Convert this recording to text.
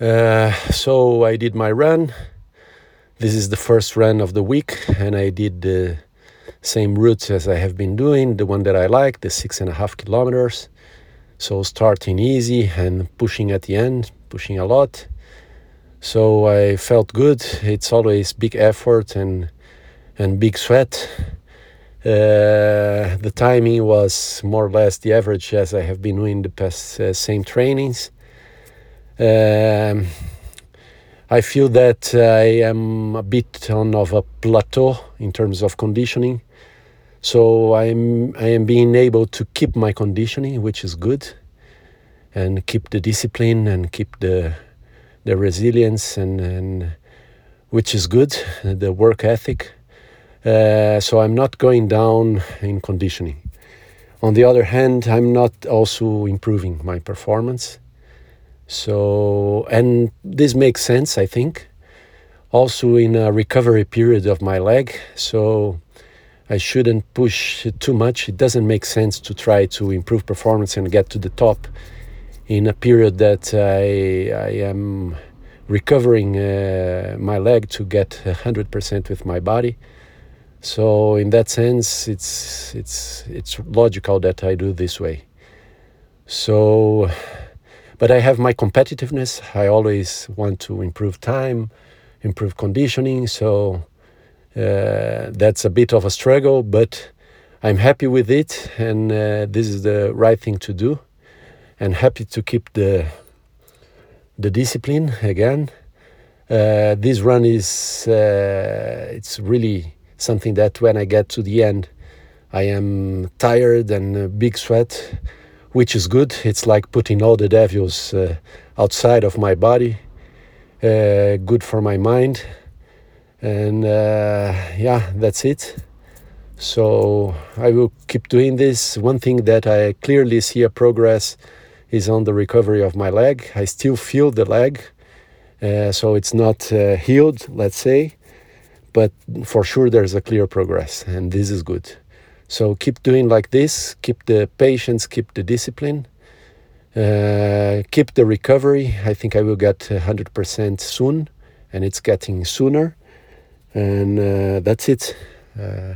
Uh, so I did my run. This is the first run of the week, and I did the same routes as I have been doing, the one that I like, the six and a half kilometers. So starting easy and pushing at the end, pushing a lot. So I felt good. It's always big effort and and big sweat. Uh, the timing was more or less the average as I have been doing the past uh, same trainings. Um, I feel that I am a bit on of a plateau in terms of conditioning. So I'm I am being able to keep my conditioning, which is good, and keep the discipline and keep the the resilience and, and which is good, the work ethic. Uh, so I'm not going down in conditioning. On the other hand, I'm not also improving my performance. So, and this makes sense, I think. Also, in a recovery period of my leg, so I shouldn't push too much. It doesn't make sense to try to improve performance and get to the top in a period that I, I am recovering uh, my leg to get 100% with my body. So in that sense, it's it's it's logical that I do this way. So, but I have my competitiveness. I always want to improve time, improve conditioning. So uh, that's a bit of a struggle, but I'm happy with it, and uh, this is the right thing to do. And happy to keep the the discipline again. Uh, this run is uh, it's really something that when I get to the end, I am tired and big sweat, which is good. It's like putting all the devils uh, outside of my body, uh, good for my mind. And uh, yeah, that's it. So I will keep doing this. One thing that I clearly see a progress is on the recovery of my leg. I still feel the leg, uh, so it's not uh, healed, let's say but for sure there's a clear progress and this is good so keep doing like this keep the patience keep the discipline uh, keep the recovery. I think i will get 100% soon and it's getting sooner. And uh, that's it. Uh,